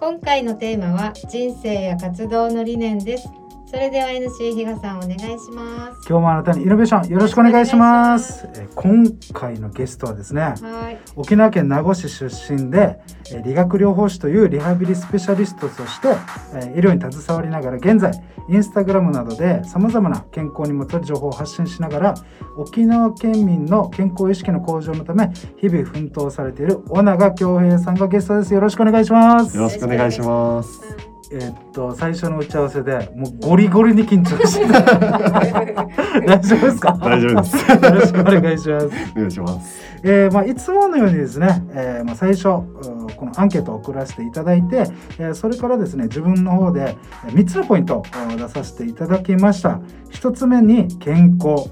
今回のテーマは人生や活動の理念です。それでは NC 比嘉さんお願いします。今日もあなたにイノベーションよろしくお願いします。えー今回のゲストはですねはい。沖縄県名護市出身でえー理学療法士というリハビリスペシャリストとしてえー医療に携わりながら現在インスタグラムなどでさまざまな健康にまつわる情報を発信しながら沖縄県民の健康意識の向上のため日々奮闘されている尾長恭平さんがゲストです。よろしくお願いします。よろしくお願いします。えーっと最初の打ち合わせでもうゴリゴリに緊張してた 大丈夫ですか？大丈夫です。よろしくお願いします。お願いします。えーまあ、いつものようにですね、えーまあ、最初うんこのアンケートを送らせていただいて、えーそれからですね自分の方でえー3つのポイントをうん出させていただきました1つ目に健康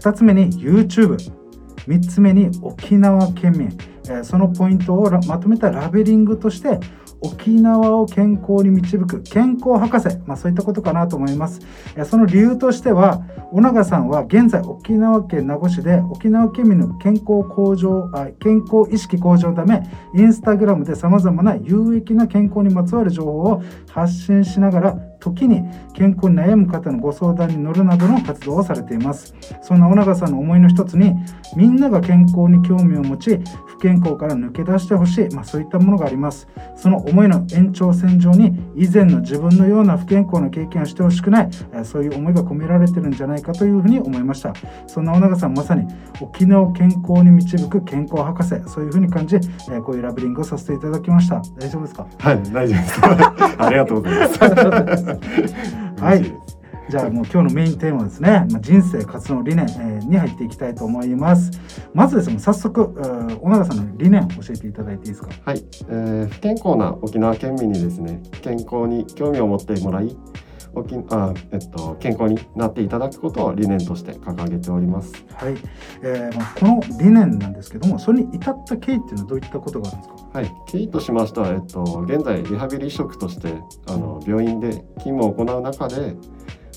2つ目に YouTube3 つ目に沖縄県民、えーそのポイントをらまとめたラベリングとして沖縄を健康に導く健康博士、まあ、そういったことかなと思います。その理由としては尾長さんは現在沖縄県名護市で沖縄県民の健康向上あ健康意識向上のためインスタグラムでさまざまな有益な健康にまつわる情報を発信しながら時に健康に悩む方のご相談に乗るなどの活動をされています。そんな尾長さんの思いの一つにみんなが健康に興味を持ち不健康から抜け出してほしい、まあ、そういったものがあります。その思いの延長線上に以前の自分のような不健康な経験をしてほしくないそういう思いが込められてるんじゃないかというふうに思いました。そんな尾長さんまさに沖縄を健康に導く健康博士そういうふうに感じ、こういうラベリングをさせていただきました。大丈夫ですか？はい、大丈夫です。ありがとうございます。はい。じゃあもう今日のメインテーマですね、まあ、人生活動理念、えーに入っていきたいと思います。まずですね早速えー尾長さんの理念を教えていただいていいですか？はい、えー不健康な沖縄県民にですね、健康に興味を持ってもらい、沖あえっと健康になっていただくことを理念として掲げております。はい、えーまあ、この理念なんですけどもそれに至った経緯っていうのはどういったことがあるんですか？はい、経緯としましては、えっと、現在リハビリ職としてあの病院で勤務を行う中で、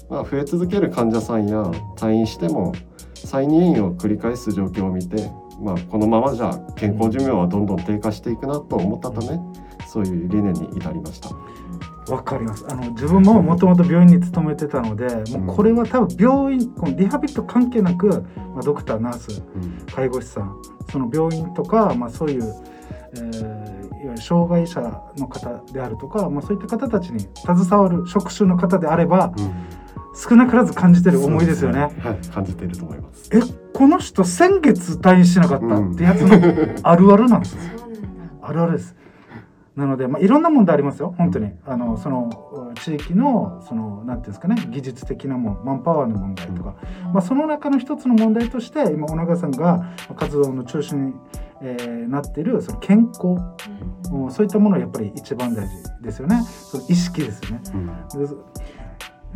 まあ、増え続ける患者さんや退院しても再入院を繰り返す状況を見て、まあ、このままじゃ健康寿命はどんどん低下していくなと思ったためそういう理念に至りました。わかります。あの自分ももともと病院に勤めてたのでもうこれは多分病院このリハビリと関係なく、まあ、ドクターナースうん。介護士さんその病院とか、まあ、そういう、えーいわゆる障害者の方であるとか、まあ、そういった方たちに携わる職種の方であれば少なからず感じてる思いですよね。そうはい、感じていると思います。えこの人先月退院しなかったうんってやつのあるあるなんですよ。そうなんだ。あるあるです。なので、まあ、いろんな問題ありますよ。本当に。あのその地域のそのなんていうんですかね。技術的なもん。マンパワーの問題とか、まあ、その中の一つの問題として今尾長さんが活動の中心に、えーなっているその健康。そういったものはやっぱり一番大事ですよね。その意識ですよね。うん。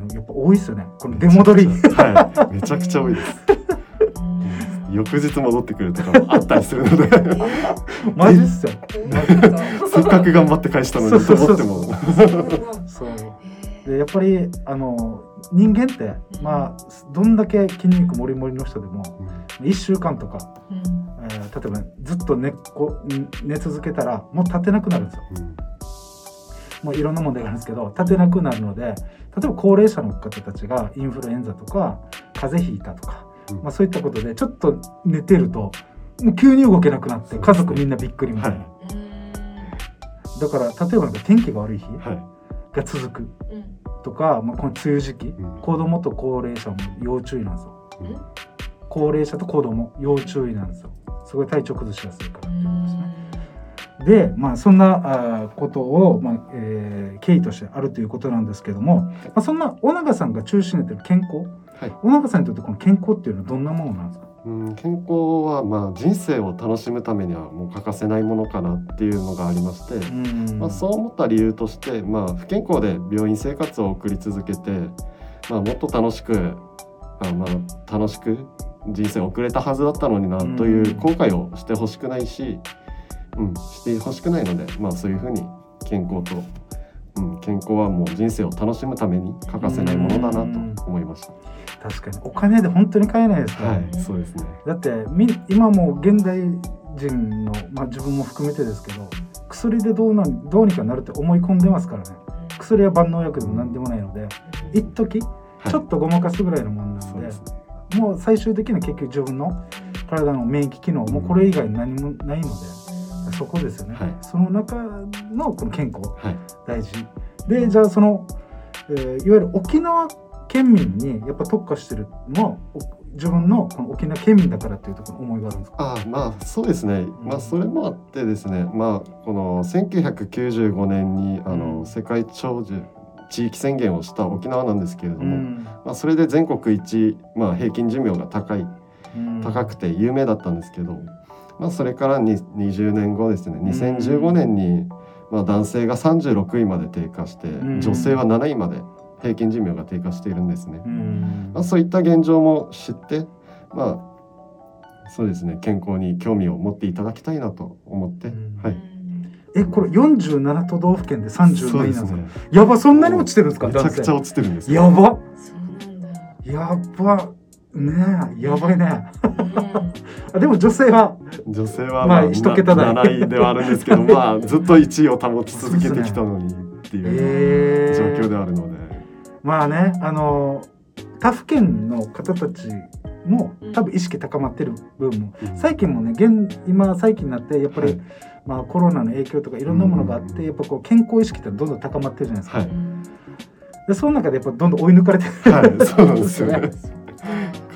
でやっぱ多いですよね。この出戻り。はい、めちゃくちゃ多いです。翌日戻ってくるとかもあったりするので。マジっすよ。せっかく頑張って返したのにと思っても。そう。でやっぱりあの人間ってまあどんだけ筋肉もりもりの人でも1週間とか、えー例えばずっと寝っこ寝続けたらもう立てなくなるんですよ。もういろんな問題があるんですけど立てなくなるので例えば高齢者の方たちがインフルエンザとか風邪ひいたとか、うんまあ、そういったことでちょっと寝てるともう急に動けなくなって家族みんなびっくりみたいな、はだから例えばなんか天気が悪い日はい。が続くうん。とか、まあ、この梅雨時期、うん。子供と高齢者も要注意なんですよ。うん。高齢者と子供要注意なんですよ。すごい体調崩しやすいから。うっていうことですねん。で、まあ、そんなことを、まあえー経緯としてあるということなんですけども、まあ、そんな尾長さんが中心になっている健康はい。さんにとってこの健康っていうのはどんなものなんですか？うん、健康はまあ人生を楽しむためにはもう欠かせないものかなっていうのがありまして、うん。まあ、そう思った理由として、まあ、不健康で病院生活を送り続けて、まあ、もっと楽しくあ、まあ、楽しく人生を送れたはずだったのになという後悔をしてほしくないし、うん、してほしくないので、まあ、そういうふうに健康と、うん、健康はもう人生を楽しむために欠かせないものだなと思いました。確かに。お金で本当に買えないですから、はい、そうですね。だってみ今もう現代人の、まあ、自分も含めてですけど薬でどうなんどうにかなるって思い込んでますからね。薬は万能薬でも何でもないので一時はい。ちょっとごまかすぐらいのもんなので,、です。もう最終的には結局自分の体の免疫機能もうこれ以外何もないのでそこですよね、はい。その中のこの健康はい。大事でじゃあその、えーいわゆる沖縄県民にやっぱ特化してるのはお自分のこの沖縄県民だからっていうところの思いがあるんですか？あまあそうですね、まあそれもあってですね。まあこの1995年にあの、うん。世界長寿地域宣言をした沖縄なんですけれども、うん。まあ、それで全国一、まあ、平均寿命が高いうん。高くて有名だったんですけど、まあ、それからに20年後ですね。2015年に、まあ、男性が36位まで低下して、ん。女性は7位まで平均寿命が低下しているんですね。うん。まあ、そういった現状も知って、まあ、そうですね健康に興味を持っていただきたいなと思って、うん。はい、えこれ47都道府県で30そう位なんですか？ですね。やばそんなに落ちてるんですか？めちゃくちゃ男落ちてるんです性やば。そうなんだ。やば。ねえやばいねうん。あでも女性は女性はまあまあ一桁台。な7位ではあるんですけどまあずっと1位を保ち続けてきたのにっていうえー状況であるので、まあねあの他府県の方たちも多分意識高まってる部分もうん。最近もね現今最近になってやっぱり、はい。まあ、コロナの影響とかいろんなものがあって、うん。やっぱこう健康意識ってどんどん高まってるじゃないですか、はい。でその中でやっぱどんどん追い抜かれてる、はい、そうなんですよね。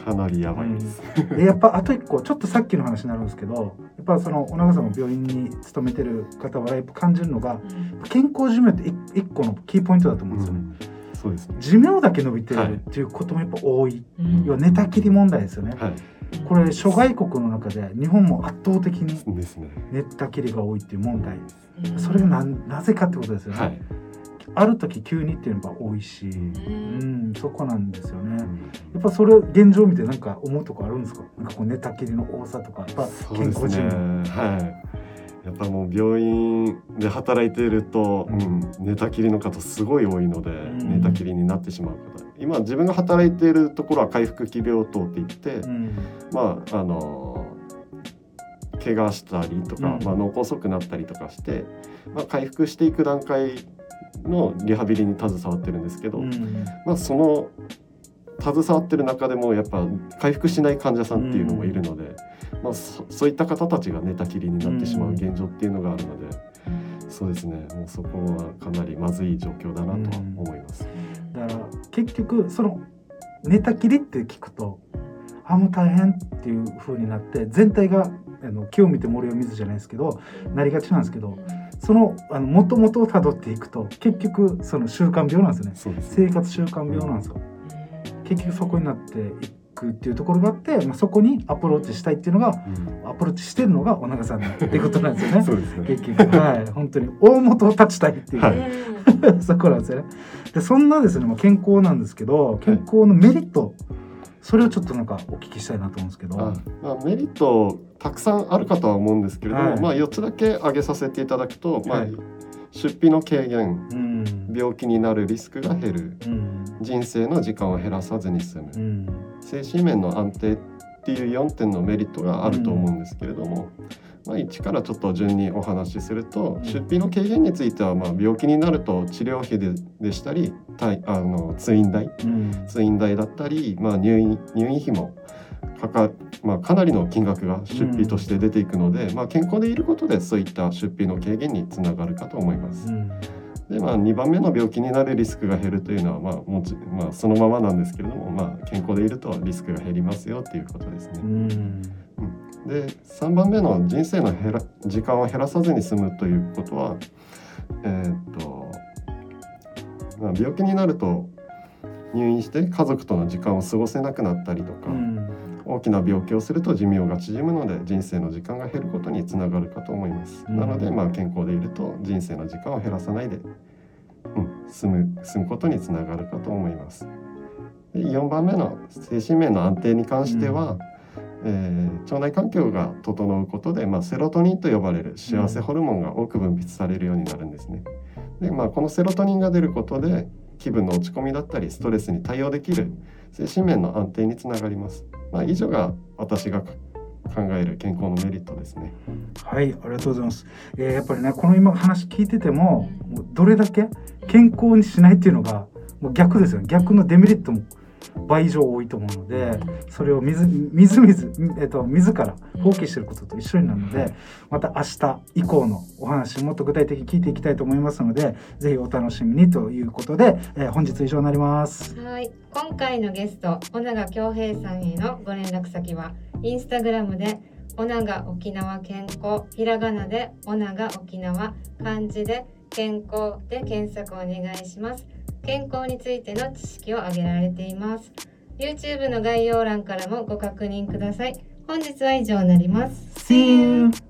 かなりやばいです。でやっぱあと一個ちょっとさっきの話になるんですけどやっぱそのお長さんも病院に勤めてる方はやっぱ感じるのが健康寿命って一一個のキーポイントだと思うんですよね、そうですね。寿命だけ伸びてはいるっていうこともやっぱ多い、うん要は寝たきり問題ですよね、はい。これ諸外国の中で日本も圧倒的にですね。寝たきりが多いっていう問題うんそれがななぜかってことですよね、はい。ある時急にっていうのが多いし、ううんん、そこなんですよね、うん。やっぱそれ現状を見てなんか思うとこあるんですか？なんかこう寝たきりの多さとかやっぱ健康寿ですね。命、はい。やっぱもう病院で働いていると、ううん。ん、寝たきりの方すごい多いので、ん。寝たきりになってしまう方。今自分が働いているところは回復期病棟って言って、うん。まああの怪我したりとか、うん。まあ、脳梗塞になったりとかして、まあ、回復していく段階のリハビリに携わってるんですけど、うん。まあ、その携わってる中でもやっぱ回復しない患者さんっていうのもいるので、まあ、そそういった方たちが寝たきりになってしまう現状っていうのがあるので、そうですね。もうそこはかなりまずい状況だなとは思います。だから結局その寝たきりって聞くとあもう大変っていう風になって全体があの木を見て森を見ずじゃないですけどなりがちなんですけどそのあの元々をたどっていくと結局その習慣病なんですよね。そうです。生活習慣病なんですよ。結局そこになっていくっていうところがあって、まあ、そこにアプローチしたいっていうのがうん。アプローチしてるのがお長さんっていうことなんですよね。そうですね。結局。はい。本当に大元を立ちたいっていう、は そこなんですよね。でそんなですね、まあ、健康なんですけど健康のメリット、それをちょっとなんかお聞きしたいなと思うんですけど。あまあ、メリットたくさんあるかとは思うんですけれども、はい。まあ、4つだけ挙げさせていただくと、まあはい。出費の軽減うん。病気になるリスクが減る。うん。人生の時間を減らさずに済む。うん。精神面の安定っていう4点のメリットがあると思うんですけれども、まあ、1からちょっと順にお話しすると、うん。出費の軽減についてはまあ病気になると治療費ででしたり対あの通院代うん。通院代だったり、まあ、入院入院費もかか,、まあ、かなりの金額が出費として出ていくので、まあ、健康でいることでそういった出費の軽減につながるかと思います。うん。で、まあ、2番目の病気になるリスクが減るというのは、まあもちまあ、そのままなんですけれども、まあ、健康でいるとリスクが減りますよっていうことですね。うんで3番目の人生の減ら時間を減らさずに済むということは、えーっとまあ、病気になると入院して家族との時間を過ごせなくなったりとか、うん大きな病気をすると寿命が縮むので人生の時間が減ることにつながるかと思います。うんなので、まあ、健康でいると人生の時間を減らさないで、うん、済む済むことにつながるかと思います。で4番目の精神面の安定に関しては、えー腸内環境が整うことで、まあ、セロトニンと呼ばれる幸せホルモンが多く分泌されるようになるんですね。で、まあ、このセロトニンが出ることで気分の落ち込みだったりストレスに対応できる精神面の安定につながります。まあ、以上が私が考える健康のメリットですね。はい、ありがとうございます。えーやっぱりね、この今話聞いてても、もうどれだけ健康にしないっていうのが、もう逆ですよね。逆のデメリットも倍以上多いと思うので、それをみずみずみず、えっと、自ら放棄してることと一緒になるので、また明日以降のお話、もっと具体的に聞いていきたいと思いますので、ぜひお楽しみにということで、えー本日以上になります。はい、今回のゲスト、小永恭平さんへのご連絡先は、インスタグラムで、小永沖縄健康、ひらがなで、小永沖縄、漢字で、健康で検索をお願いします。健康についての知識を挙げられています。YouTube の概要欄からもご確認ください。本日は以上になります。See you!